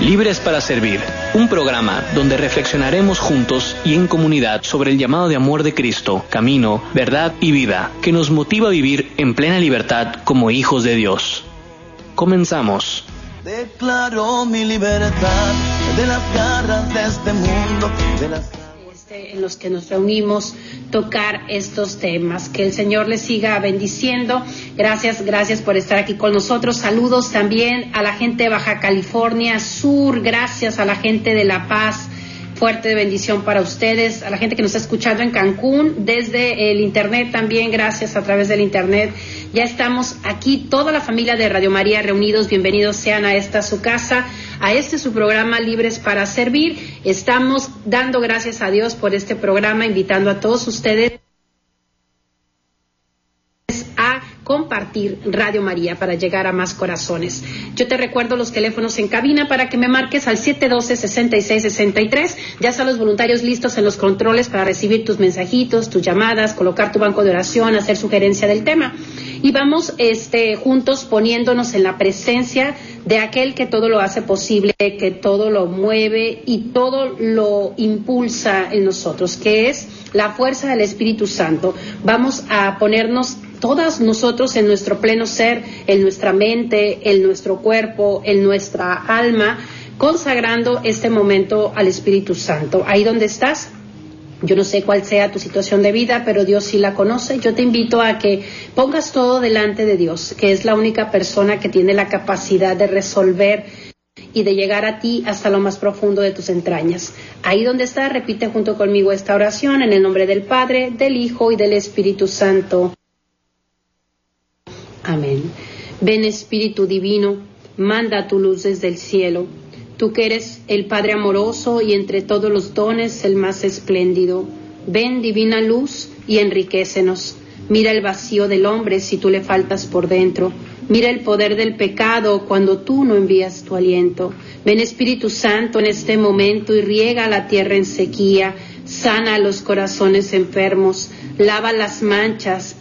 Libres para Servir, un programa donde reflexionaremos juntos y en comunidad sobre el llamado de amor de Cristo, camino, verdad y vida, que nos motiva a vivir en plena libertad como hijos de Dios. Comenzamos. Declaro mi libertad de las garras de este mundo, de las en los que nos reunimos tocar estos temas. Que el Señor les siga bendiciendo. Gracias, gracias por estar aquí con nosotros. Saludos también a la gente de Baja California Sur, gracias a la gente de La Paz. Fuerte bendición para ustedes, a la gente que nos está escuchando en Cancún, desde el Internet también, gracias a través del Internet. Ya estamos aquí, toda la familia de Radio María reunidos. Bienvenidos sean a esta su casa, a este su programa Libres para Servir. Estamos dando gracias a Dios por este programa, invitando a todos ustedes compartir Radio María para llegar a más corazones. Yo te recuerdo los teléfonos en cabina para que me marques al 712-6663. Ya están los voluntarios listos en los controles para recibir tus mensajitos, tus llamadas, colocar tu banco de oración, hacer sugerencia del tema. Y vamos este, juntos poniéndonos en la presencia de aquel que todo lo hace posible, que todo lo mueve y todo lo impulsa en nosotros, que es la fuerza del Espíritu Santo. Vamos a ponernos todas nosotros en nuestro pleno ser, en nuestra mente, en nuestro cuerpo, en nuestra alma, consagrando este momento al Espíritu Santo. Ahí donde estás, yo no sé cuál sea tu situación de vida, pero Dios sí la conoce. Yo te invito a que pongas todo delante de Dios, que es la única persona que tiene la capacidad de resolver y de llegar a ti hasta lo más profundo de tus entrañas. Ahí donde estás, repite junto conmigo esta oración en el nombre del Padre, del Hijo y del Espíritu Santo. Amén. Ven Espíritu Divino, manda tu luz desde el cielo. Tú que eres el Padre amoroso y entre todos los dones el más espléndido. Ven divina luz y enriquecenos. Mira el vacío del hombre si tú le faltas por dentro. Mira el poder del pecado cuando tú no envías tu aliento. Ven Espíritu Santo en este momento y riega la tierra en sequía. Sana los corazones enfermos. Lava las manchas.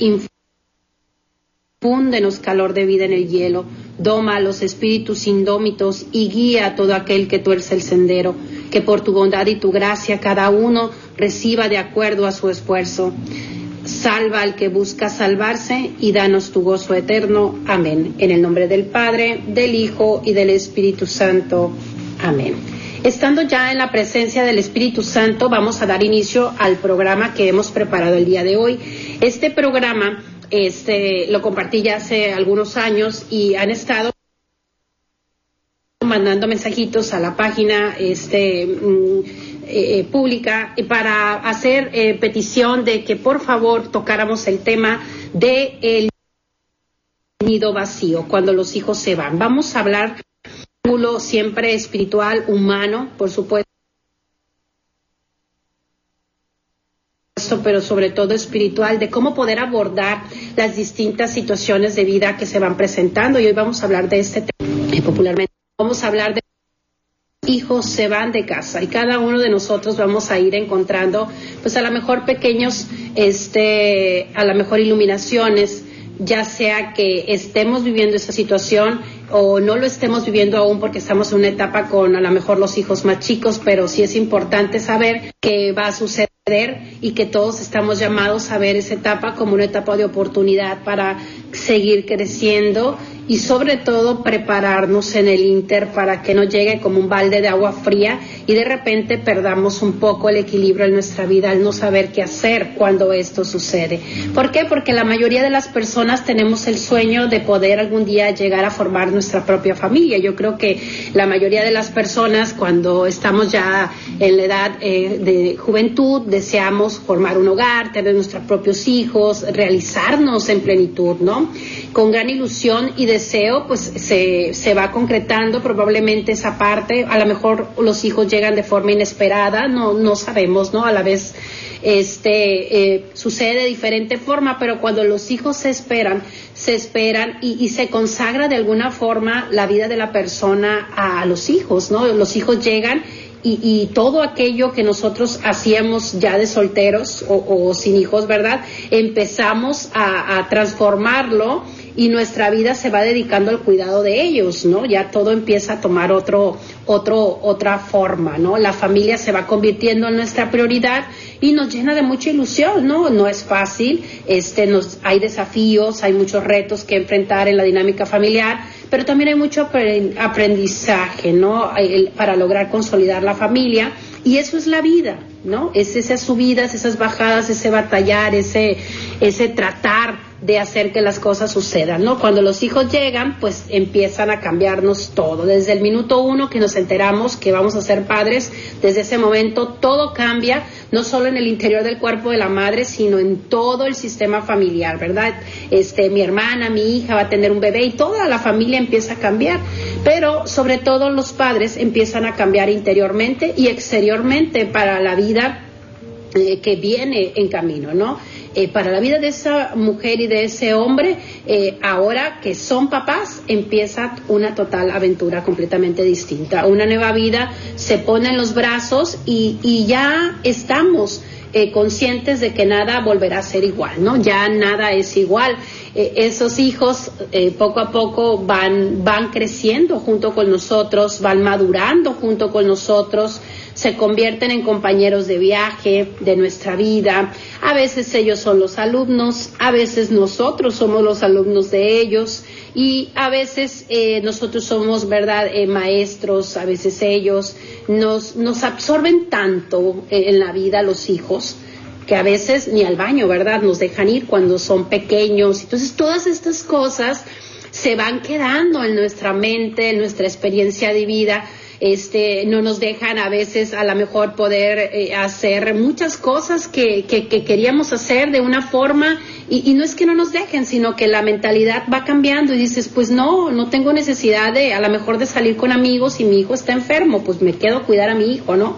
Fúndenos calor de vida en el hielo, doma a los espíritus indómitos y guía a todo aquel que tuerce el sendero, que por tu bondad y tu gracia cada uno reciba de acuerdo a su esfuerzo. Salva al que busca salvarse y danos tu gozo eterno. Amén. En el nombre del Padre, del Hijo y del Espíritu Santo. Amén. Estando ya en la presencia del Espíritu Santo, vamos a dar inicio al programa que hemos preparado el día de hoy. Este programa este, lo compartí ya hace algunos años y han estado mandando mensajitos a la página este, mm, eh, pública para hacer eh, petición de que por favor tocáramos el tema de nido vacío cuando los hijos se van. Vamos a hablar siempre espiritual, humano, por supuesto pero sobre todo espiritual, de cómo poder abordar las distintas situaciones de vida que se van presentando. Y hoy vamos a hablar de este tema. Popularmente vamos a hablar de hijos se van de casa y cada uno de nosotros vamos a ir encontrando pues a lo mejor pequeños este a lo mejor iluminaciones ya sea que estemos viviendo esa situación o no lo estemos viviendo aún porque estamos en una etapa con a lo mejor los hijos más chicos, pero sí es importante saber que va a suceder y que todos estamos llamados a ver esa etapa como una etapa de oportunidad para seguir creciendo y sobre todo prepararnos en el Inter para que no llegue como un balde de agua fría y de repente perdamos un poco el equilibrio en nuestra vida al no saber qué hacer cuando esto sucede. ¿Por qué? Porque la mayoría de las personas tenemos el sueño de poder algún día llegar a formar nuestra propia familia. Yo creo que la mayoría de las personas cuando estamos ya en la edad eh, de juventud deseamos formar un hogar, tener nuestros propios hijos, realizarnos en plenitud, ¿no? Con gran ilusión y de deseo pues se, se va concretando probablemente esa parte, a lo mejor los hijos llegan de forma inesperada, no, no sabemos, ¿no? A la vez este eh, sucede de diferente forma, pero cuando los hijos se esperan, se esperan y, y, se consagra de alguna forma la vida de la persona a, los hijos, ¿no? Los hijos llegan y, y, todo aquello que nosotros hacíamos ya de solteros o, o sin hijos, ¿verdad? Empezamos a, a transformarlo y nuestra vida se va dedicando al cuidado de ellos, ¿no? Ya todo empieza a tomar otro, otro, otra forma, ¿no? La familia se va convirtiendo en nuestra prioridad y nos llena de mucha ilusión, ¿no? No es fácil, este, nos, hay desafíos, hay muchos retos que enfrentar en la dinámica familiar, pero también hay mucho aprendizaje, ¿no? Para lograr consolidar la familia y eso es la vida, ¿no? Es esas subidas, esas bajadas, ese batallar, ese, ese tratar de hacer que las cosas sucedan, ¿no? Cuando los hijos llegan, pues empiezan a cambiarnos todo. Desde el minuto uno que nos enteramos que vamos a ser padres, desde ese momento todo cambia, no solo en el interior del cuerpo de la madre, sino en todo el sistema familiar, ¿verdad? Este, mi hermana, mi hija va a tener un bebé y toda la familia empieza a cambiar, pero sobre todo los padres empiezan a cambiar interiormente y exteriormente para la vida eh, que viene en camino, ¿no? Eh, para la vida de esa mujer y de ese hombre, eh, ahora que son papás, empieza una total aventura completamente distinta. Una nueva vida se pone en los brazos y, y ya estamos eh, conscientes de que nada volverá a ser igual, ¿no? Ya nada es igual. Esos hijos eh, poco a poco van, van creciendo junto con nosotros, van madurando junto con nosotros, se convierten en compañeros de viaje de nuestra vida. A veces ellos son los alumnos, a veces nosotros somos los alumnos de ellos y a veces eh, nosotros somos, ¿verdad?, eh, maestros, a veces ellos nos, nos absorben tanto en la vida los hijos que a veces ni al baño, ¿verdad?, nos dejan ir cuando son pequeños. Entonces todas estas cosas se van quedando en nuestra mente, en nuestra experiencia de vida este, no nos dejan a veces a lo mejor poder eh, hacer muchas cosas que, que, que, queríamos hacer de una forma y, no es que no nos dejen, sino que la mentalidad va cambiando y dices, pues no, no tengo necesidad de a lo mejor de salir con amigos y mi hijo está enfermo, pues me quedo a cuidar a mi hijo, ¿no?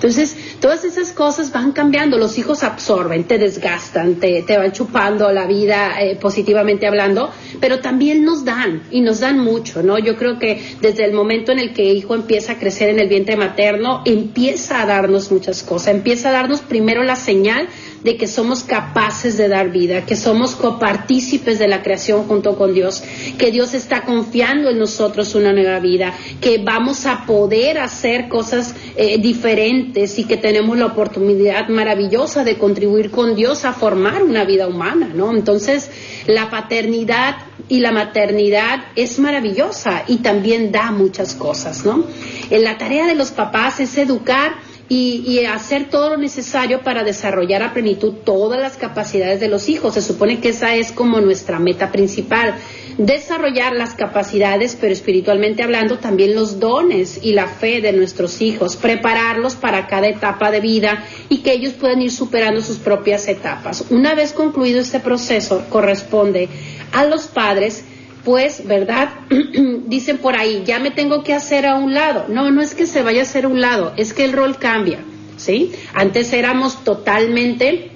Entonces, todas esas cosas van cambiando, los hijos absorben, te desgastan, te, te van chupando la vida eh, positivamente hablando, pero también nos dan y nos dan mucho, ¿no? Yo creo que desde el momento en el que el hijo empieza a crecer en el vientre materno, empieza a darnos muchas cosas, empieza a darnos primero la señal de que somos capaces de dar vida, que somos copartícipes de la creación junto con Dios, que Dios está confiando en nosotros una nueva vida, que vamos a poder hacer cosas eh, diferentes y que tenemos la oportunidad maravillosa de contribuir con Dios a formar una vida humana, ¿no? Entonces, la paternidad y la maternidad es maravillosa y también da muchas cosas, ¿no? En la tarea de los papás es educar y, y, hacer todo lo necesario para desarrollar a plenitud todas las capacidades de los hijos. Se supone que esa es como nuestra meta principal. Desarrollar las capacidades, pero espiritualmente hablando, también los dones y la fe de nuestros hijos, prepararlos para cada etapa de vida y que ellos puedan ir superando sus propias etapas. Una vez concluido este proceso, corresponde a los padres pues, ¿verdad? Dicen por ahí, ya me tengo que hacer a un lado. No, no es que se vaya a hacer a un lado, es que el rol cambia, ¿sí? Antes éramos totalmente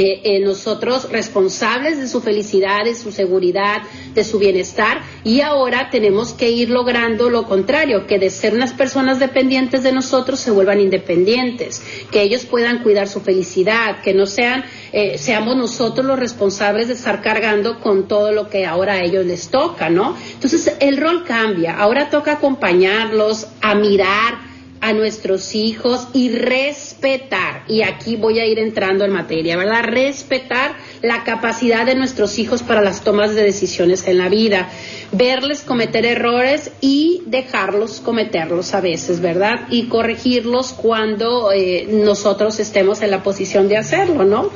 eh, eh, nosotros responsables de su felicidad, de su seguridad, de su bienestar y ahora tenemos que ir logrando lo contrario, que de ser unas personas dependientes de nosotros se vuelvan independientes, que ellos puedan cuidar su felicidad, que no sean, eh, seamos nosotros los responsables de estar cargando con todo lo que ahora a ellos les toca, ¿no? Entonces el rol cambia, ahora toca acompañarlos a mirar a nuestros hijos y respetar, y aquí voy a ir entrando en materia, ¿verdad? Respetar la capacidad de nuestros hijos para las tomas de decisiones en la vida, verles cometer errores y dejarlos cometerlos a veces, ¿verdad? Y corregirlos cuando eh, nosotros estemos en la posición de hacerlo, ¿no?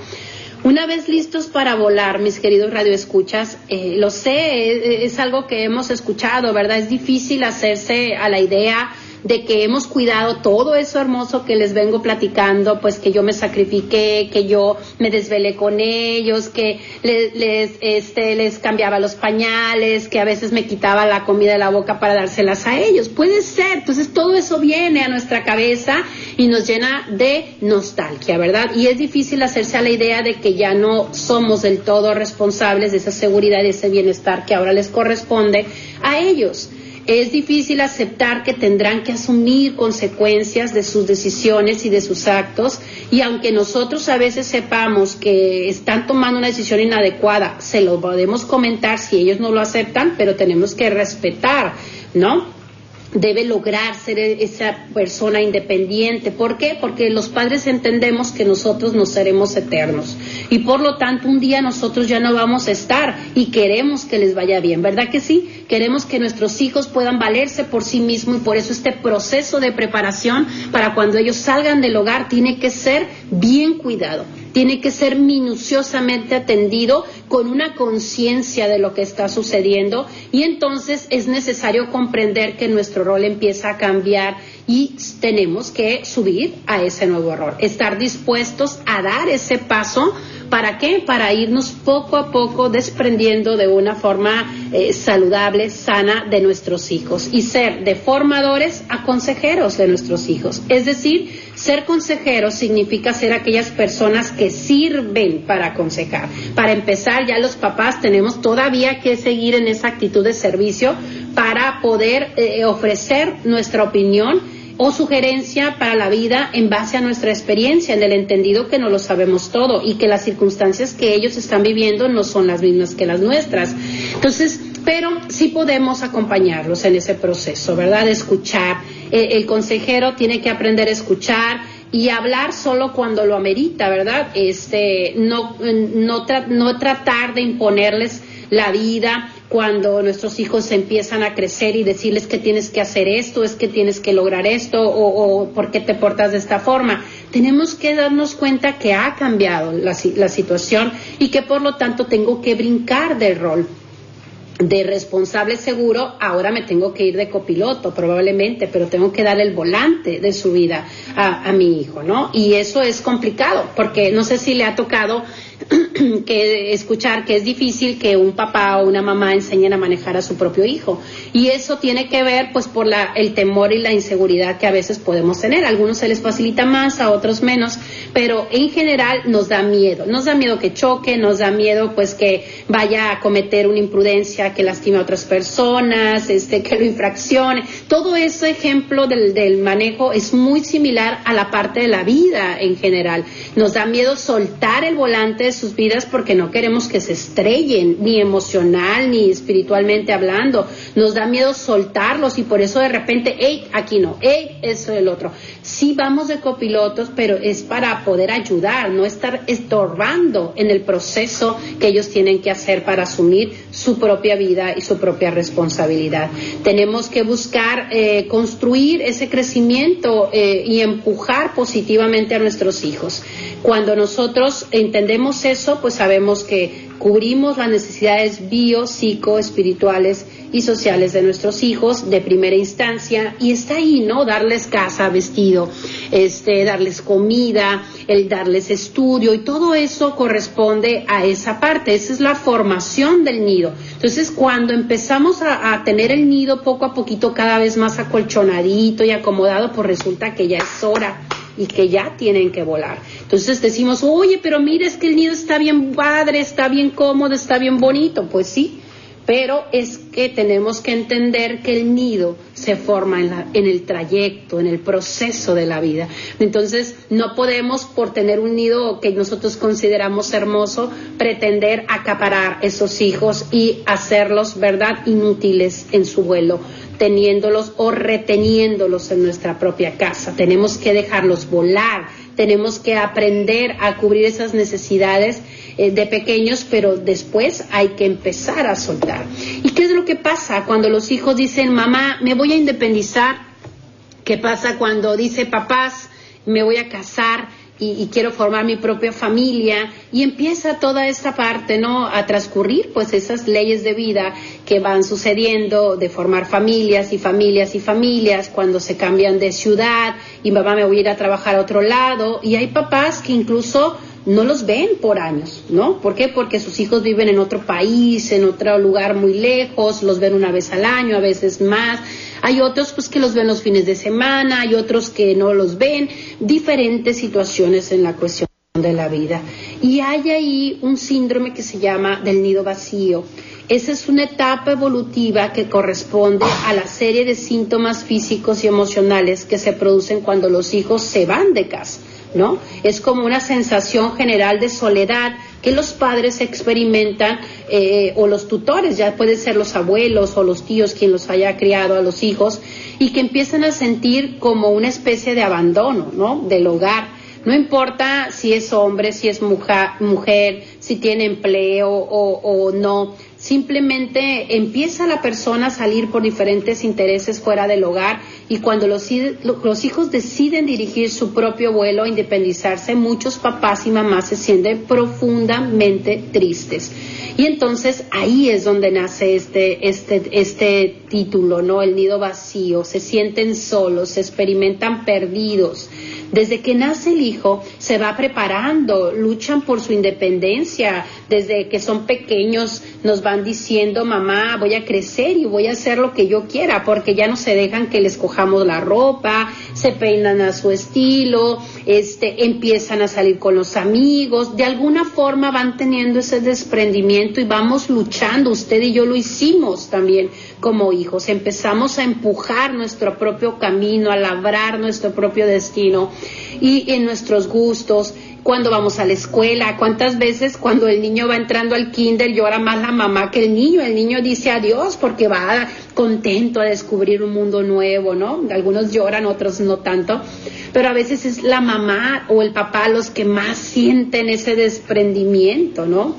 Una vez listos para volar, mis queridos radioescuchas, eh, lo sé, es, es algo que hemos escuchado, ¿verdad? Es difícil hacerse a la idea de que hemos cuidado todo eso hermoso que les vengo platicando, pues que yo me sacrifiqué, que yo me desvelé con ellos, que les, les, este, les cambiaba los pañales, que a veces me quitaba la comida de la boca para dárselas a ellos. Puede ser, entonces todo eso viene a nuestra cabeza y nos llena de nostalgia, ¿verdad? Y es difícil hacerse a la idea de que ya no somos del todo responsables de esa seguridad y ese bienestar que ahora les corresponde a ellos. Es difícil aceptar que tendrán que asumir consecuencias de sus decisiones y de sus actos y aunque nosotros a veces sepamos que están tomando una decisión inadecuada, se lo podemos comentar si ellos no lo aceptan, pero tenemos que respetar, ¿no? debe lograr ser esa persona independiente. ¿Por qué? Porque los padres entendemos que nosotros no seremos eternos y por lo tanto un día nosotros ya no vamos a estar y queremos que les vaya bien, ¿verdad que sí? Queremos que nuestros hijos puedan valerse por sí mismos y por eso este proceso de preparación para cuando ellos salgan del hogar tiene que ser bien cuidado tiene que ser minuciosamente atendido con una conciencia de lo que está sucediendo y entonces es necesario comprender que nuestro rol empieza a cambiar y tenemos que subir a ese nuevo rol, estar dispuestos a dar ese paso ¿Para qué? Para irnos poco a poco desprendiendo de una forma eh, saludable, sana de nuestros hijos y ser de formadores a consejeros de nuestros hijos. Es decir, ser consejero significa ser aquellas personas que sirven para aconsejar. Para empezar, ya los papás tenemos todavía que seguir en esa actitud de servicio para poder eh, ofrecer nuestra opinión o sugerencia para la vida en base a nuestra experiencia, en el entendido que no lo sabemos todo y que las circunstancias que ellos están viviendo no son las mismas que las nuestras. Entonces, pero sí podemos acompañarlos en ese proceso, ¿verdad? Escuchar. Eh, el consejero tiene que aprender a escuchar y hablar solo cuando lo amerita, ¿verdad? Este, no, no, tratar de imponerles la vida cuando nuestros hijos empiezan a crecer y decirles que tienes que hacer esto, es que tienes que lograr esto o, por qué te portas de esta forma. Tenemos que darnos cuenta que ha cambiado la situación y que por lo tanto tengo que brincar del rol de responsable seguro, ahora me tengo que ir de copiloto probablemente, pero tengo que dar el volante de su vida a, mi hijo, ¿no? Y eso es complicado, porque no sé si le ha tocado que escuchar que es difícil que un papá o una mamá enseñen a manejar a su propio hijo. Y eso tiene que ver pues por la, el temor y la inseguridad que a veces podemos tener. A algunos se les facilita más, a otros menos, pero en general nos da miedo. Nos da miedo que choque, nos da miedo pues que vaya a cometer una imprudencia que lastime a otras personas, este, que lo infraccione. Todo ese ejemplo del, del manejo es muy similar a la parte de la vida en general. Nos da miedo soltar el volante sus vidas porque no queremos que se estrellen, ni emocional, ni espiritualmente hablando. Nos da miedo soltarlos y por eso de repente, hey, aquí no, hey, eso el otro. Sí vamos de copilotos, pero es para poder ayudar, no estar estorbando en el proceso que ellos tienen que hacer para asumir su propia vida y su propia responsabilidad. Tenemos que buscar eh, construir ese crecimiento eh, y empujar positivamente a nuestros hijos. Cuando nosotros entendemos eso, pues sabemos que cubrimos las necesidades bio, psico, espirituales y sociales de nuestros hijos de primera instancia y está ahí, ¿no? Darles casa, vestido, este, darles comida, el darles estudio y todo eso corresponde a esa parte, esa es la formación del nido. Entonces, cuando empezamos a, tener el nido poco a poquito cada vez más acolchonadito y acomodado, pues resulta que ya es hora y que ya tienen que volar. Entonces decimos, oye, pero mira, es que el nido está bien padre, está bien cómodo, está bien bonito. Pues sí, pero es que tenemos que entender que el nido se forma en, la, en, el trayecto, en el proceso de la vida. Entonces, no podemos, por tener un nido que nosotros consideramos hermoso, pretender acaparar esos hijos y hacerlos, ¿verdad?, inútiles en su vuelo teniéndolos o reteniéndolos en nuestra propia casa. Tenemos que dejarlos volar, tenemos que aprender a cubrir esas necesidades eh, de pequeños, pero después hay que empezar a soltar. ¿Y qué es lo que pasa cuando los hijos dicen, mamá, me voy a independizar? ¿Qué pasa cuando dice, papás, me voy a casar? y, quiero formar mi propia familia y empieza toda esta parte, ¿no? A transcurrir pues esas leyes de vida que van sucediendo de formar familias y familias y familias cuando se cambian de ciudad y mamá me voy a ir a trabajar a otro lado y hay papás que incluso no los ven por años, ¿no? ¿Por qué? Porque sus hijos viven en otro país, en otro lugar muy lejos, los ven una vez al año, a veces más. Hay otros pues que los ven los fines de semana, hay otros que no los ven, diferentes situaciones en la cuestión de la vida. Y hay ahí un síndrome que se llama del nido vacío. Esa es una etapa evolutiva que corresponde a la serie de síntomas físicos y emocionales que se producen cuando los hijos se van de casa. ¿No? Es como una sensación general de soledad que los padres experimentan eh, o los tutores, ya pueden ser los abuelos o los tíos quien los haya criado a los hijos y que empiezan a sentir como una especie de abandono, ¿no? Del hogar. No importa si es hombre, si es mujer, mujer si tiene empleo o, o no, simplemente empieza la persona a salir por diferentes intereses fuera del hogar y cuando los, hijos deciden dirigir su propio vuelo, independizarse, muchos papás y mamás se sienten profundamente tristes. Y entonces ahí es donde nace este, este, este título, ¿no? El nido vacío, se sienten solos, se experimentan perdidos. Desde que nace el hijo se va preparando, luchan por su independencia, desde que son pequeños nos van diciendo, mamá, voy a crecer y voy a hacer lo que yo quiera, porque ya no se dejan que les cojamos la ropa, se peinan a su estilo, este, empiezan a salir con los amigos, de alguna forma van teniendo ese desprendimiento y vamos luchando, usted y yo lo hicimos también como hijos, empezamos a empujar nuestro propio camino, a labrar nuestro propio destino y en nuestros gustos, cuando vamos a la escuela, cuántas veces cuando el niño va entrando al kinder llora más la mamá que el niño, el niño dice adiós porque va contento a descubrir un mundo nuevo, ¿no? Algunos lloran, otros no tanto, pero a veces es la mamá o el papá los que más sienten ese desprendimiento, ¿no?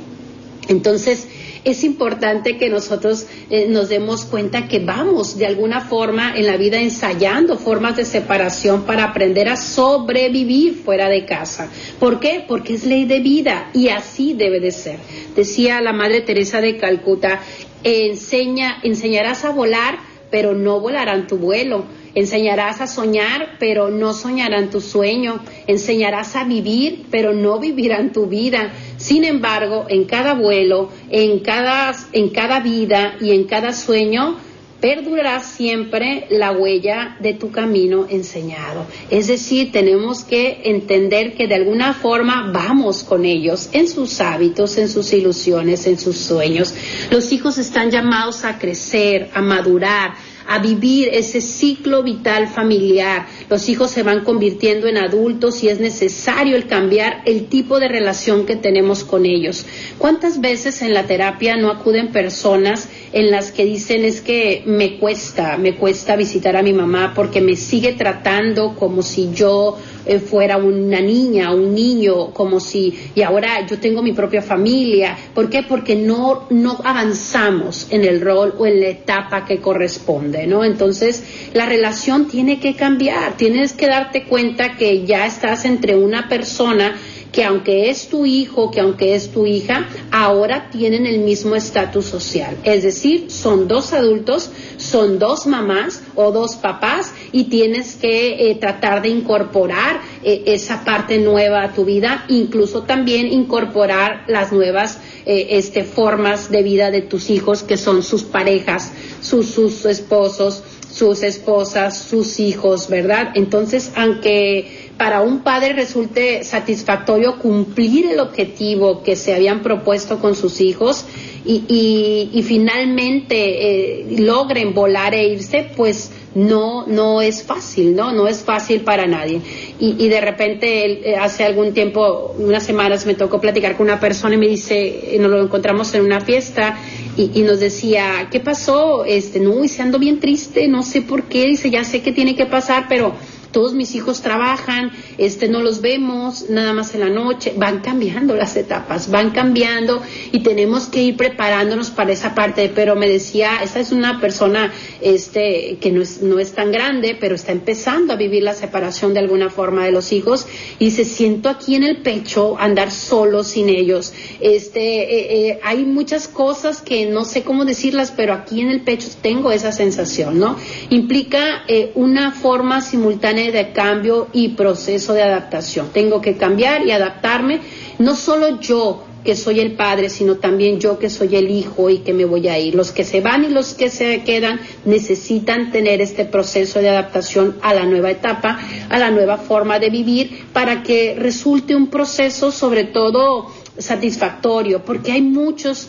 Entonces, es importante que nosotros eh, nos demos cuenta que vamos de alguna forma en la vida ensayando formas de separación para aprender a sobrevivir fuera de casa. ¿Por qué? Porque es ley de vida y así debe de ser. Decía la Madre Teresa de Calcuta, enseña, enseñarás a volar, pero no volarán tu vuelo Enseñarás a soñar, pero no soñarán tu sueño. Enseñarás a vivir, pero no vivirán tu vida. Sin embargo, en cada vuelo, en cada, en cada vida y en cada sueño, perdurará siempre la huella de tu camino enseñado. Es decir, tenemos que entender que de alguna forma vamos con ellos en sus hábitos, en sus ilusiones, en sus sueños. Los hijos están llamados a crecer, a madurar, a vivir ese ciclo vital familiar. Los hijos se van convirtiendo en adultos y es necesario el cambiar el tipo de relación que tenemos con ellos. ¿Cuántas veces en la terapia no acuden personas en las que dicen es que me cuesta, me cuesta visitar a mi mamá porque me sigue tratando como si yo eh, fuera una niña, un niño, como si, y ahora yo tengo mi propia familia. ¿Por qué? Porque no, no avanzamos en el rol o en la etapa que corresponde, ¿no? Entonces, la relación tiene que cambiar, tienes que darte cuenta que ya estás entre una persona que aunque es tu hijo, que aunque es tu hija, ahora tienen el mismo estatus social. Es decir, son dos adultos, son dos mamás o dos papás y tienes que eh, tratar de incorporar eh, esa parte nueva a tu vida, incluso también incorporar las nuevas eh, este, formas de vida de tus hijos, que son sus parejas, sus, sus esposos, sus esposas, sus hijos, ¿verdad? Entonces, aunque para un padre resulte satisfactorio cumplir el objetivo que se habían propuesto con sus hijos y, y, finalmente eh, logren volar e irse, pues no, no es fácil, ¿no? No es fácil para nadie. Y, y de repente, eh, hace algún tiempo, unas semanas, me tocó platicar con una persona y me dice, eh, nos lo encontramos en una fiesta y, y, nos decía, ¿qué pasó? Este, no, y se ando bien triste, no sé por qué, dice, ya sé que tiene que pasar, pero todos mis hijos trabajan, este, no los vemos nada más en la noche, van cambiando las etapas, van cambiando y tenemos que ir preparándonos para esa parte, pero me decía, esta es una persona este, que no es, no es tan grande, pero está empezando a vivir la separación de alguna forma de los hijos y se siento aquí en el pecho andar solo sin ellos. Este, eh, eh, hay muchas cosas que no sé cómo decirlas, pero aquí en el pecho tengo esa sensación, ¿no? Implica eh, una forma simultánea de cambio y proceso de adaptación. Tengo que cambiar y adaptarme, no solo yo, que soy el padre, sino también yo que soy el hijo y que me voy a ir. Los que se van y los que se quedan necesitan tener este proceso de adaptación a la nueva etapa, a la nueva forma de vivir, para que resulte un proceso sobre todo satisfactorio, porque hay muchos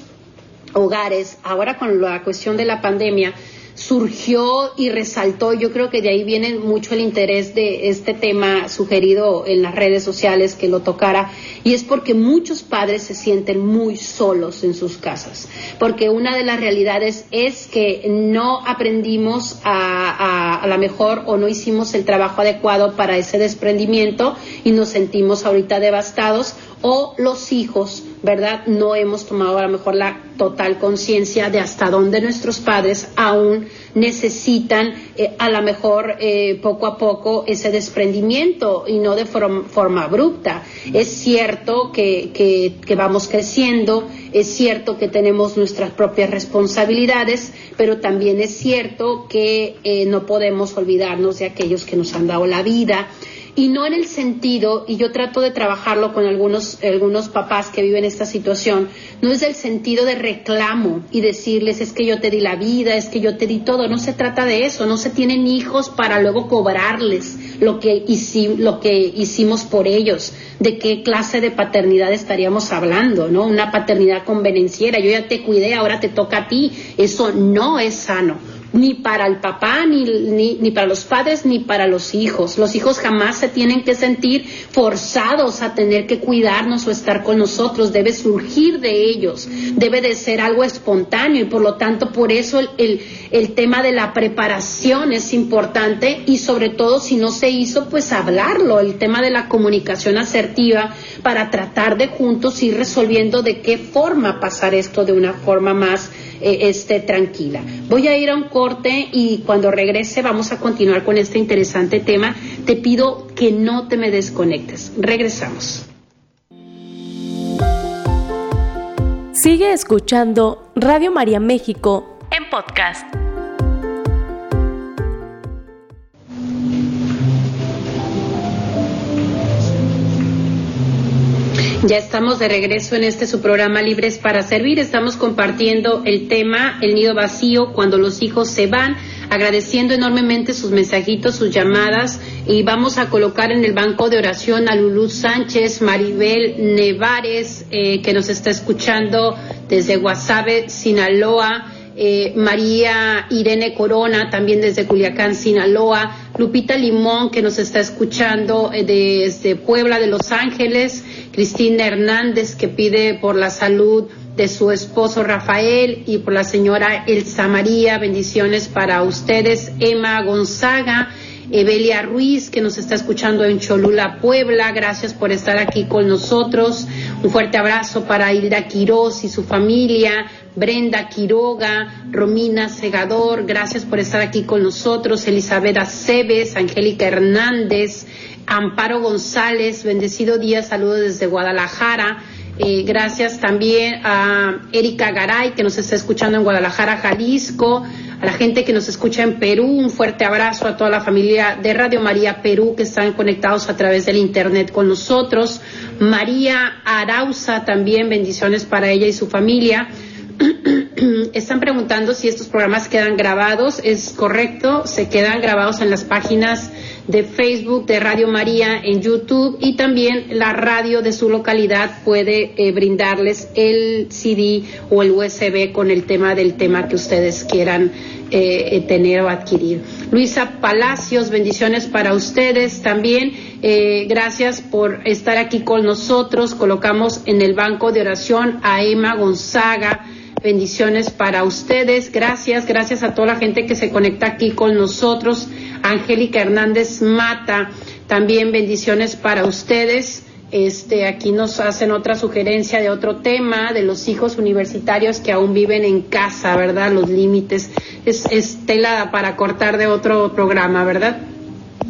hogares, ahora con la cuestión de la pandemia, surgió y resaltó, yo creo que de ahí viene mucho el interés de este tema sugerido en las redes sociales que lo tocara, y es porque muchos padres se sienten muy solos en sus casas, porque una de las realidades es que no aprendimos a, a, a mejor o no hicimos el trabajo adecuado para ese desprendimiento y nos sentimos ahorita devastados o los hijos, ¿verdad? No hemos tomado a lo mejor la total conciencia de hasta dónde nuestros padres aún necesitan eh, a lo mejor eh, poco a poco ese desprendimiento y no de forma abrupta. Es cierto que, que, que, vamos creciendo, es cierto que tenemos nuestras propias responsabilidades, pero también es cierto que eh, no podemos olvidarnos de aquellos que nos han dado la vida y no en el sentido, y yo trato de trabajarlo con algunos, algunos papás que viven esta situación, no es el sentido de reclamo y decirles es que yo te di la vida, es que yo te di todo, no se trata de eso, no se tienen hijos para luego cobrarles lo que, lo que hicimos por ellos, de qué clase de paternidad estaríamos hablando, ¿no? Una paternidad convenenciera, yo ya te cuidé, ahora te toca a ti, eso no es sano ni para el papá, ni, ni, para los padres, ni para los hijos. Los hijos jamás se tienen que sentir forzados a tener que cuidarnos o estar con nosotros. Debe surgir de ellos, debe de ser algo espontáneo y por lo tanto por eso el, el, el tema de la preparación es importante y sobre todo si no se hizo, pues hablarlo, el tema de la comunicación asertiva para tratar de juntos ir resolviendo de qué forma pasar esto de una forma más eh, esté tranquila. Voy a ir a un corte y cuando regrese vamos a continuar con este interesante tema. Te pido que no te me desconectes. Regresamos. Sigue escuchando Radio María México en podcast. Ya estamos de regreso en este su programa Libres para Servir. Estamos compartiendo el tema El nido vacío cuando los hijos se van, agradeciendo enormemente sus mensajitos, sus llamadas y vamos a colocar en el banco de oración a Lulú Sánchez, Maribel Nevares, eh, que nos está escuchando desde Guasave, Sinaloa. Eh, María Irene Corona, también desde Culiacán, Sinaloa, Lupita Limón, que nos está escuchando eh, desde Puebla de Los Ángeles, Cristina Hernández, que pide por la salud de su esposo Rafael y por la señora Elsa María, bendiciones para ustedes, Emma Gonzaga, Evelia Ruiz, que nos está escuchando en Cholula, Puebla. Gracias por estar aquí con nosotros. Un fuerte abrazo para Hilda Quiroz y su familia. Brenda Quiroga, Romina Segador, gracias por estar aquí con nosotros. Elizabeth Aceves, Angélica Hernández, Amparo González, bendecido día, saludos desde Guadalajara. Eh, gracias también a Erika Garay, que nos está escuchando en Guadalajara, Jalisco a la gente que nos escucha en Perú, un fuerte abrazo a toda la familia de Radio María Perú que están conectados a través del Internet con nosotros. María Arauza también, bendiciones para ella y su familia. Están preguntando si estos programas quedan grabados. Es correcto, se quedan grabados en las páginas de Facebook de Radio María en YouTube y también la radio de su localidad puede eh, brindarles el CD o el USB con el tema del tema que ustedes quieran eh, eh, tener o adquirir. Luisa Palacios, bendiciones para ustedes también. gracias por estar aquí con nosotros. Colocamos en el banco de oración a Emma Gonzaga Bendiciones para ustedes. Gracias, gracias a toda la gente que se conecta aquí con nosotros. Angélica Hernández Mata, también bendiciones para ustedes. Este, aquí nos hacen otra sugerencia de otro tema, de los hijos universitarios que aún viven en casa, ¿verdad? Los límites. Es, es tela para cortar de otro programa, ¿verdad?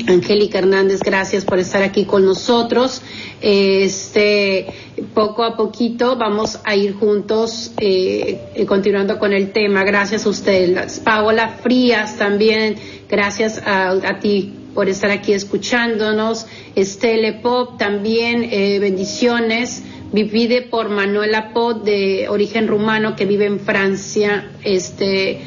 Angélica Hernández, gracias por estar aquí con nosotros. Este, poco a poquito vamos a ir juntos eh, eh, continuando con el tema. Gracias a ustedes. Paola Frías también, gracias a, ti por estar aquí escuchándonos. Estele Pop también, eh, bendiciones. Vivide por Manuela Pop de origen rumano que vive en Francia. Este,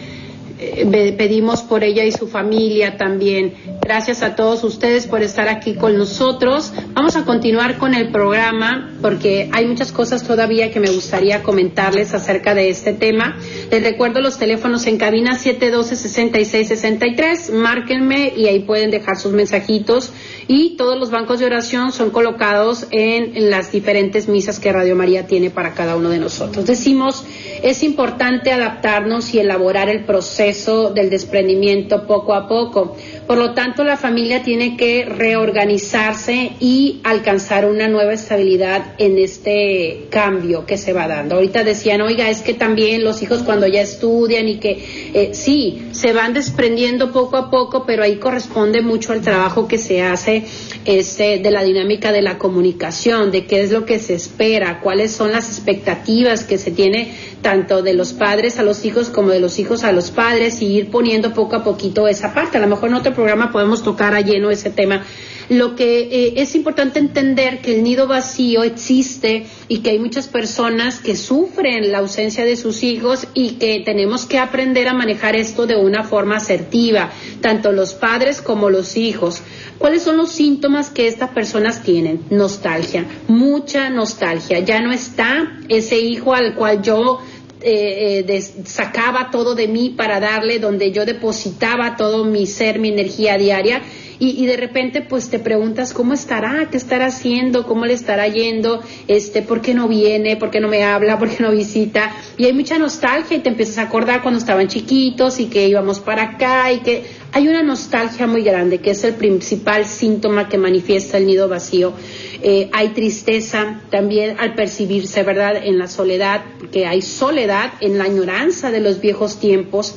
eh, pedimos por ella y su familia también. Gracias a todos ustedes por estar aquí con nosotros. Vamos a continuar con el programa porque hay muchas cosas todavía que me gustaría comentarles acerca de este tema. Les recuerdo los teléfonos en cabina 712-6663. Márquenme y ahí pueden dejar sus mensajitos. Y todos los bancos de oración son colocados en las diferentes misas que Radio María tiene para cada uno de nosotros. Decimos, es importante adaptarnos y elaborar el proceso del desprendimiento poco a poco. Por lo tanto, la familia tiene que reorganizarse y alcanzar una nueva estabilidad en este cambio que se va dando. Ahorita decían, oiga, es que también los hijos cuando ya estudian y que eh, sí, se van desprendiendo poco a poco, pero ahí corresponde mucho al trabajo que se hace este, de la dinámica de la comunicación, de qué es lo que se espera, cuáles son las expectativas que se tiene tanto de los padres a los hijos como de los hijos a los padres y ir poniendo poco a poquito esa parte. A lo mejor en otro programa podemos tocar a lleno ese tema. Lo que eh, es importante entender que el nido vacío existe y que hay muchas personas que sufren la ausencia de sus hijos y que tenemos que aprender a manejar esto de una forma asertiva, tanto los padres como los hijos. ¿Cuáles son los síntomas que estas personas tienen? Nostalgia, mucha nostalgia. Ya no está ese hijo al cual yo eh, eh sacaba todo de mí para darle, donde yo depositaba todo mi ser, mi energía diaria. Y, de repente pues te preguntas cómo estará, qué estará haciendo, cómo le estará yendo, este, por qué no viene, por qué no me habla, por qué no visita. Y hay mucha nostalgia y te empiezas a acordar cuando estaban chiquitos y que íbamos para acá y que hay una nostalgia muy grande que es el principal síntoma que manifiesta el nido vacío. Eh, hay tristeza también al percibirse, ¿verdad?, en la soledad, porque hay soledad en la añoranza de los viejos tiempos.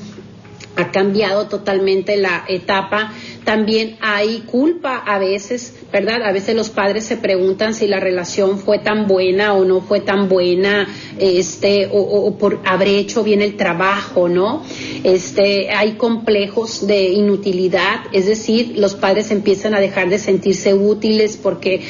Ha cambiado totalmente la etapa también hay culpa a veces, ¿verdad? A veces los padres se preguntan si la relación fue tan buena o no fue tan buena, este, o, por haber hecho bien el trabajo, ¿no? Este, hay complejos de inutilidad, es decir, los padres empiezan a dejar de sentirse útiles porque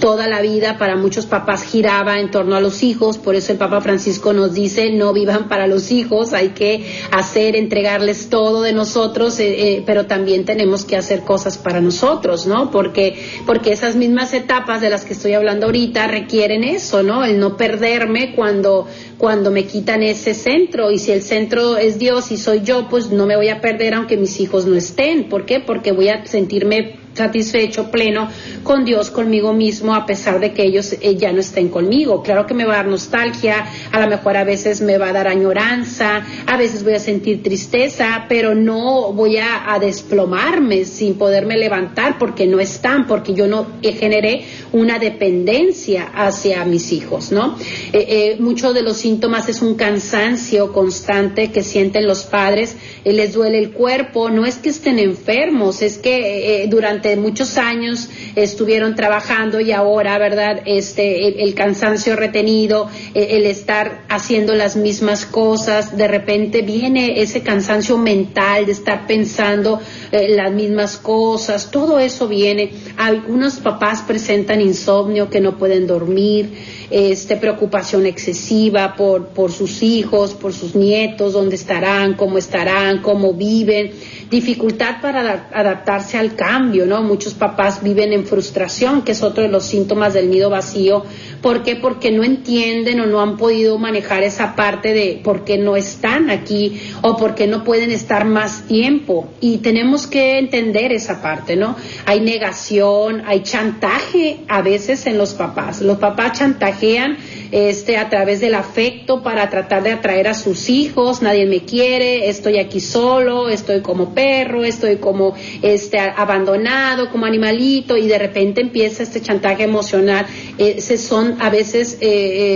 toda la vida para muchos papás giraba en torno a los hijos, por eso el Papa Francisco nos dice no vivan para los hijos, hay que hacer, entregarles todo de nosotros, eh, eh, pero también tenemos que hacer cosas para nosotros, ¿no? Porque, porque esas mismas etapas de las que estoy hablando ahorita requieren eso, ¿no? El no perderme cuando, cuando me quitan ese centro. Y si el centro es Dios y soy yo, pues no me voy a perder aunque mis hijos no estén. ¿Por qué? Porque voy a sentirme satisfecho, pleno con Dios, conmigo mismo, a pesar de que ellos eh, ya no estén conmigo. Claro que me va a dar nostalgia, a lo mejor a veces me va a dar añoranza, a veces voy a sentir tristeza, pero no voy a, desplomarme sin poderme levantar porque no están, porque yo no generé una dependencia hacia mis hijos, ¿no? Eh, eh, muchos de los síntomas es un cansancio constante que sienten los padres, les duele el cuerpo, no es que estén enfermos, es que durante muchos años estuvieron trabajando y ahora, ¿verdad? Este, el, cansancio retenido, e, el, estar haciendo las mismas cosas, de repente viene ese cansancio mental de estar pensando eh, las mismas cosas, todo eso viene. Algunos papás presentan insomnio, que no pueden dormir, este, preocupación excesiva por, por sus hijos, por sus nietos, dónde estarán, cómo estarán, cómo viven dificultad para adaptarse al cambio, ¿no? Muchos papás viven en frustración, que es otro de los síntomas del nido vacío. ¿Por qué? Porque no entienden o no han podido manejar esa parte de por qué no están aquí o por qué no pueden estar más tiempo. Y tenemos que entender esa parte, ¿no? Hay negación, hay chantaje a veces en los papás. Los papás chantajean este, a través del afecto para tratar de atraer a sus hijos, nadie me quiere, estoy aquí solo, estoy como perro, estoy como este, abandonado, como animalito, y de repente empieza este chantaje emocional. Esos son a veces eh,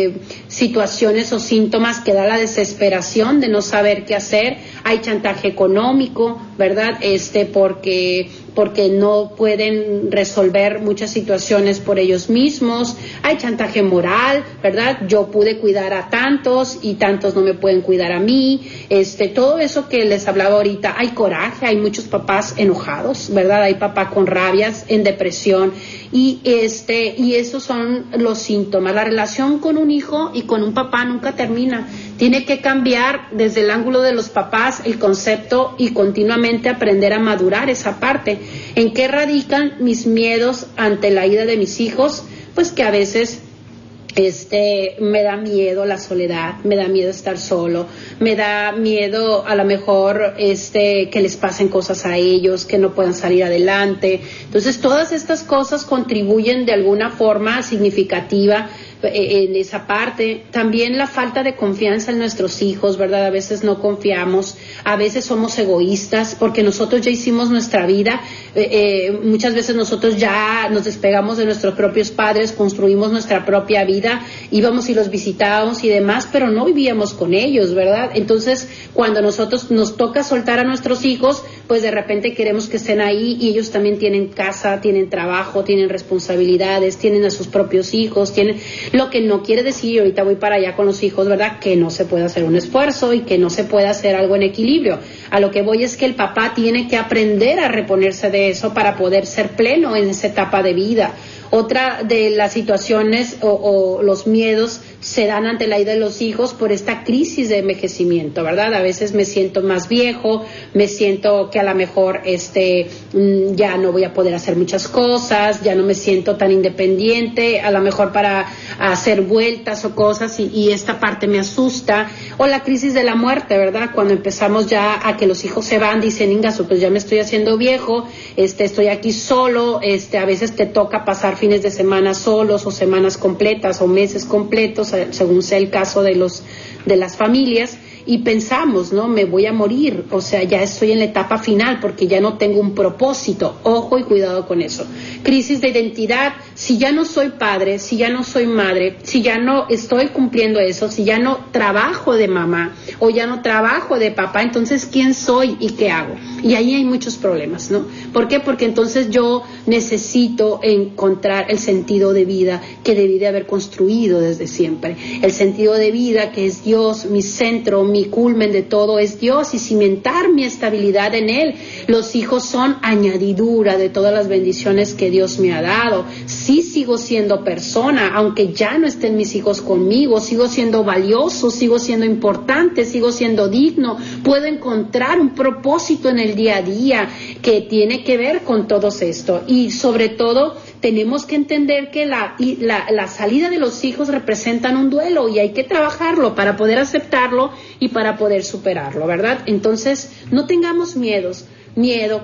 eh, situaciones o síntomas que da la desesperación de no saber qué hacer. Hay chantaje económico, ¿verdad? Este, porque porque no pueden resolver muchas situaciones por ellos mismos. Hay chantaje moral, ¿verdad? Yo pude cuidar a tantos y tantos no me pueden cuidar a mí. Este, todo eso que les hablaba ahorita, hay coraje, hay muchos papás enojados, ¿verdad? Hay papás con rabias, en depresión y este y esos son los síntomas. La relación con un hijo y con un papá nunca termina. Tiene que cambiar desde el ángulo de los papás el concepto y continuamente aprender a madurar esa parte. ¿En qué radican mis miedos ante la ida de mis hijos? Pues que a veces este, me da miedo la soledad, me da miedo estar solo, me da miedo a lo mejor este, que les pasen cosas a ellos, que no puedan salir adelante. Entonces, todas estas cosas contribuyen de alguna forma significativa en esa parte. También la falta de confianza en nuestros hijos, ¿verdad? A veces no confiamos, a veces somos egoístas porque nosotros ya hicimos nuestra vida. Eh, eh, muchas veces nosotros ya nos despegamos de nuestros propios padres, construimos nuestra propia vida, íbamos y los visitábamos y demás, pero no vivíamos con ellos, ¿verdad? Entonces, cuando nosotros nos toca soltar a nuestros hijos, pues de repente queremos que estén ahí y ellos también tienen casa, tienen trabajo, tienen responsabilidades, tienen a sus propios hijos, tienen lo que no quiere decir, ahorita voy para allá con los hijos, ¿verdad? Que no se puede hacer un esfuerzo y que no se puede hacer algo en equilibrio. A lo que voy es que el papá tiene que aprender a reponerse de eso para poder ser pleno en esa etapa de vida. Otra de las situaciones o, los miedos se dan ante la ida de los hijos por esta crisis de envejecimiento, ¿verdad? A veces me siento más viejo, me siento que a lo mejor este mm, ya no voy a poder hacer muchas cosas, ya no me siento tan independiente, a lo mejor para hacer vueltas o cosas y, y esta parte me asusta. O la crisis de la muerte, ¿verdad? Cuando empezamos ya a que los hijos se van, dicen, Ingaso, pues ya me estoy haciendo viejo, este, estoy aquí solo, este, a veces te toca pasar fines de semana solos o semanas completas o meses completos, según sea el caso de los de las familias y pensamos, ¿no? Me voy a morir, o sea, ya estoy en la etapa final porque ya no tengo un propósito. Ojo y cuidado con eso. Crisis de identidad, si ya no soy padre, si ya no soy madre, si ya no estoy cumpliendo eso, si ya no trabajo de mamá o ya no trabajo de papá, entonces ¿quién soy y qué hago? Y ahí hay muchos problemas, ¿no? ¿Por qué? Porque entonces yo necesito encontrar el sentido de vida que debí de haber construido desde siempre. El sentido de vida que es Dios, mi centro, mi culmen de todo es Dios y cimentar mi estabilidad en Él. Los hijos son añadidura de todas las bendiciones que Dios me ha dado. Sí sigo siendo persona, aunque ya no estén mis hijos conmigo, sigo siendo valioso, sigo siendo importante, sigo siendo digno. Puedo encontrar un propósito en el día a día que tiene que ver con todo esto. Y sobre todo, tenemos que entender que la, la, salida de los hijos representan un duelo y hay que trabajarlo para poder aceptarlo y para poder superarlo, ¿verdad? Entonces, no tengamos miedos, miedo,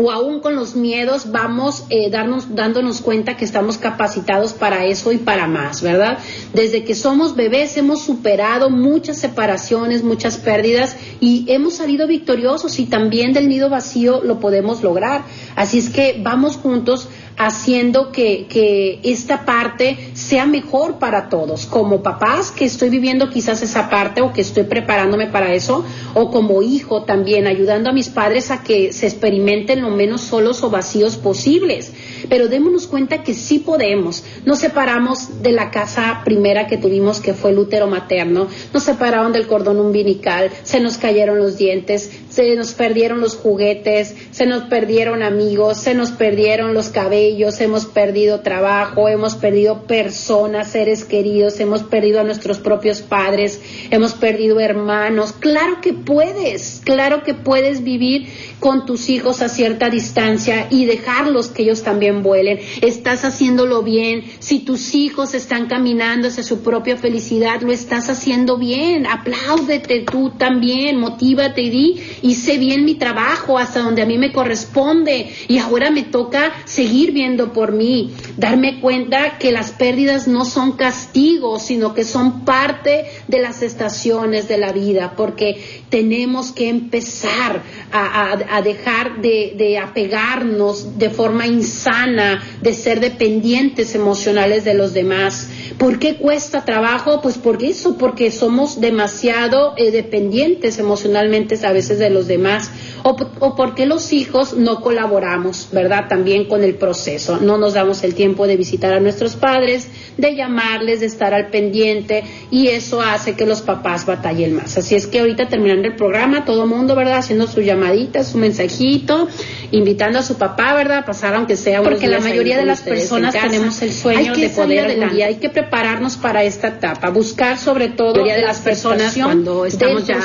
o aún con los miedos vamos eh, darnos, dándonos cuenta que estamos capacitados para eso y para más, ¿verdad? Desde que somos bebés hemos superado muchas separaciones, muchas pérdidas y hemos salido victoriosos y también del nido vacío lo podemos lograr. Así es que vamos juntos haciendo que, que, esta parte sea mejor para todos, como papás que estoy viviendo quizás esa parte o que estoy preparándome para eso, o como hijo también ayudando a mis padres a que se experimenten lo menos solos o vacíos posibles pero démonos cuenta que sí podemos. Nos separamos de la casa primera que tuvimos, que fue el útero materno, nos separaron del cordón umbilical, se nos cayeron los dientes, se nos perdieron los juguetes, se nos perdieron amigos, se nos perdieron los cabellos, hemos perdido trabajo, hemos perdido personas, seres queridos, hemos perdido a nuestros propios padres, hemos perdido hermanos. Claro que puedes, claro que puedes vivir con tus hijos a cierta distancia y dejarlos que ellos también vuelen. Estás haciéndolo bien. Si tus hijos están caminando hacia su propia felicidad, lo estás haciendo bien. Apláudete tú también, motívate y di hice bien mi trabajo hasta donde a mí me corresponde y ahora me toca seguir viendo por mí, darme cuenta que las pérdidas no son castigos, sino que son parte de las estaciones de la vida, porque tenemos que empezar a, dejar de, apegarnos de forma insana, de ser dependientes emocionales de los demás. ¿Por qué cuesta trabajo? Pues por eso, porque somos demasiado eh, dependientes emocionalmente a veces de los demás. O, o porque los hijos no colaboramos, ¿verdad? También con el proceso. No nos damos el tiempo de visitar a nuestros padres, de llamarles, de estar al pendiente y eso hace que los papás batallen más. Así es que ahorita terminando el programa, todo mundo, ¿verdad? Haciendo su llamadita, su mensajito, invitando a su papá, ¿verdad? A pasar aunque sea Porque la mayoría de las personas tenemos el sueño de poder día. Hay que prepararnos para esta etapa, buscar sobre todo de las personas cuando estamos ya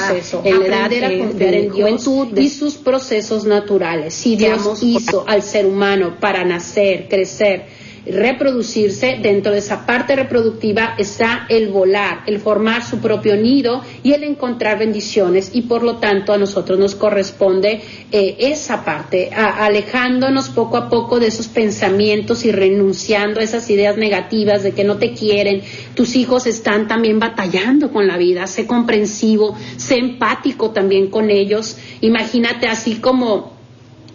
en la edad de, confiar en juventud y sus procesos naturales. Si Dios hizo al ser humano para nacer, crecer, reproducirse, dentro de esa parte reproductiva está el volar, el formar su propio nido y el encontrar bendiciones. Y por lo tanto a nosotros nos corresponde eh, esa parte, alejándonos poco a poco de esos pensamientos y renunciando a esas ideas negativas de que no te quieren, tus hijos están también batallando con la vida, sé comprensivo, sé empático también con ellos, imagínate así como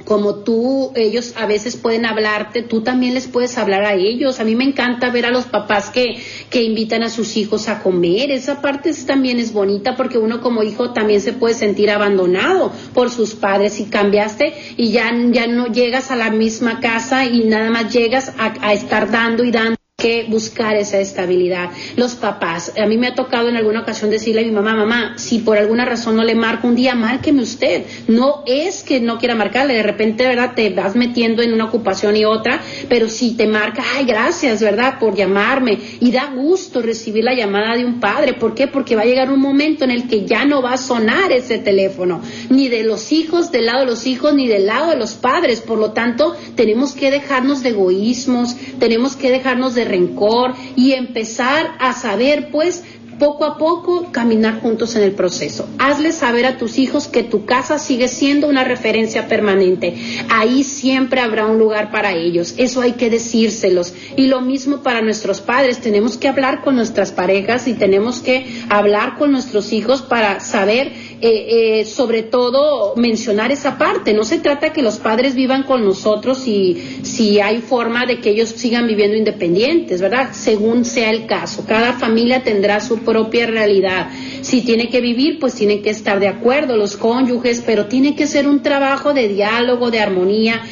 como tú, ellos a veces pueden hablarte, tú también les puedes hablar a ellos. A mí me encanta ver a los papás que, que invitan a sus hijos a comer. Esa parte también es bonita porque uno como hijo también se puede sentir abandonado por sus padres y cambiaste y ya, ya no llegas a la misma casa y nada más llegas a estar dando y dando que buscar esa estabilidad. Los papás, a mí me ha tocado en alguna ocasión decirle a mi mamá, mamá, si por alguna razón no le marco un día, márqueme usted. No es que no quiera marcarle, de repente, ¿verdad? Te vas metiendo en una ocupación y otra, pero si te marca, ay, gracias, ¿verdad? Por llamarme. Y da gusto recibir la llamada de un padre. ¿Por qué? Porque va a llegar un momento en el que ya no va a sonar ese teléfono, ni de los hijos, del lado de los hijos, ni del lado de los padres. Por lo tanto, tenemos que dejarnos de egoísmos, tenemos que dejarnos de rencor y empezar a saber pues poco a poco caminar juntos en el proceso. Hazle saber a tus hijos que tu casa sigue siendo una referencia permanente. Ahí siempre habrá un lugar para ellos. Eso hay que decírselos. Y lo mismo para nuestros padres. Tenemos que hablar con nuestras parejas y tenemos que hablar con nuestros hijos para saber eh, eh, sobre todo mencionar esa parte. No se trata que los padres vivan con nosotros y si hay forma de que ellos sigan viviendo independientes, ¿verdad? Según sea el caso. Cada familia tendrá su propia realidad. Si tiene que vivir, pues tienen que estar de acuerdo los cónyuges, pero tiene que ser un trabajo de diálogo, de armonía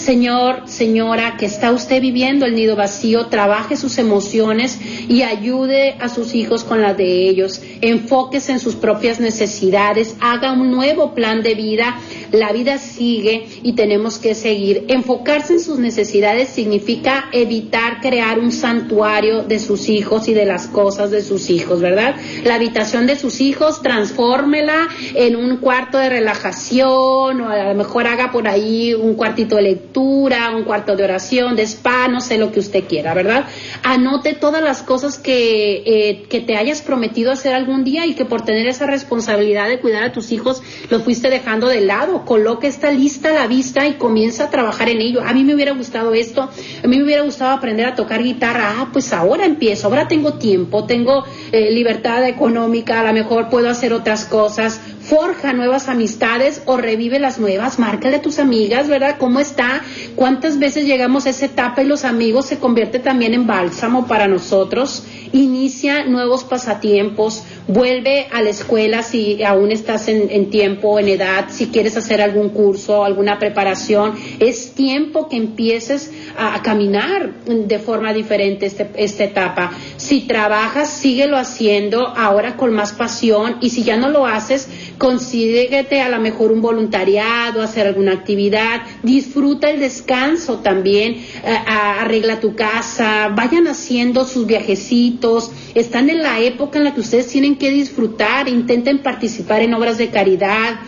Señor, señora, que está usted viviendo el nido vacío, trabaje sus emociones y ayude a sus hijos con las de ellos. Enfóquese en sus propias necesidades, haga un nuevo plan de vida. La vida sigue y tenemos que seguir. Enfocarse en sus necesidades significa evitar crear un santuario de sus hijos y de las cosas de sus hijos, ¿verdad? La habitación de sus hijos, transfórmela en un cuarto de relajación o a lo mejor haga por ahí un cuartito de lectura, un cuarto de oración, de spa, no sé lo que usted quiera, ¿verdad? Anote todas las cosas que, eh, que te hayas prometido hacer algún día y que por tener esa responsabilidad de cuidar a tus hijos lo fuiste dejando de lado. Coloque esta lista a la vista y comienza a trabajar en ello. A mí me hubiera gustado esto, a mí me hubiera gustado aprender a tocar guitarra. Ah, pues ahora empiezo, ahora tengo tiempo, tengo eh, libertad económica, a lo mejor puedo hacer otras cosas forja nuevas amistades o revive las nuevas, márcale a tus amigas, ¿verdad? ¿Cómo está? ¿Cuántas veces llegamos a esa etapa y los amigos se convierten también en bálsamo para nosotros? Inicia nuevos pasatiempos, vuelve a la escuela si aún estás en, tiempo, en edad, si quieres hacer algún curso, alguna preparación, es tiempo que empieces a, caminar de forma diferente este, esta etapa. Si trabajas, síguelo haciendo ahora con más pasión y si ya no lo haces, consíguete a lo mejor un voluntariado, hacer alguna actividad, disfruta el descanso también, eh, arregla tu casa, vayan haciendo sus viajecitos, están en la época en la que ustedes tienen que disfrutar, intenten participar en obras de caridad,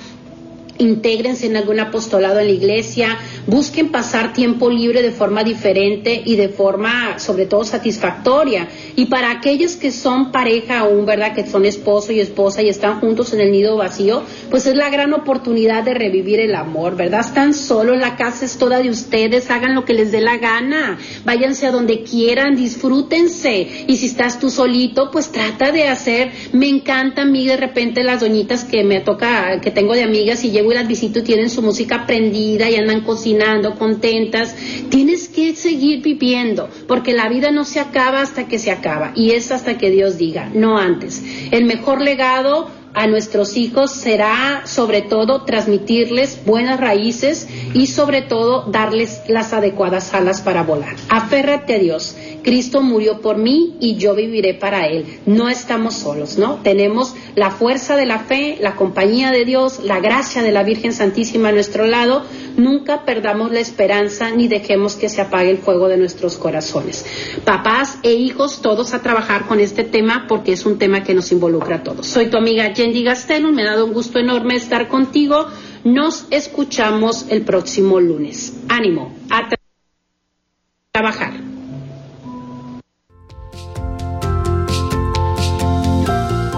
intégrense en algún apostolado en la iglesia, busquen pasar tiempo libre de forma diferente y de forma sobre todo satisfactoria. Y para aquellos que son pareja aún, ¿verdad? Que son esposo y esposa y están juntos en el nido vacío, pues es la gran oportunidad de revivir el amor, ¿verdad? Están solos, la casa es toda de ustedes, hagan lo que les dé la gana, váyanse a donde quieran, disfrútense. Y si estás tú solito, pues trata de hacer, me encanta a mí de repente las doñitas que me toca, que tengo de amigas y llego y las visito tienen su música prendida y andan cocinando contentas. Tienes que seguir viviendo, porque la vida no se acaba hasta que se acaba y es hasta que Dios diga, no antes. El mejor legado a nuestros hijos será sobre todo transmitirles buenas raíces y sobre todo darles las adecuadas alas para volar. Aférrate a Dios. Cristo murió por mí y yo viviré para Él. No estamos solos, ¿no? Tenemos la fuerza de la fe, la compañía de Dios, la gracia de la Virgen Santísima a nuestro lado. Nunca perdamos la esperanza ni dejemos que se apague el fuego de nuestros corazones. Papás e hijos, todos a trabajar con este tema porque es un tema que nos involucra a todos. Soy tu amiga Yendi Gastelum, me ha dado un gusto enorme estar contigo. Nos escuchamos el próximo lunes. Ánimo, a trabajar.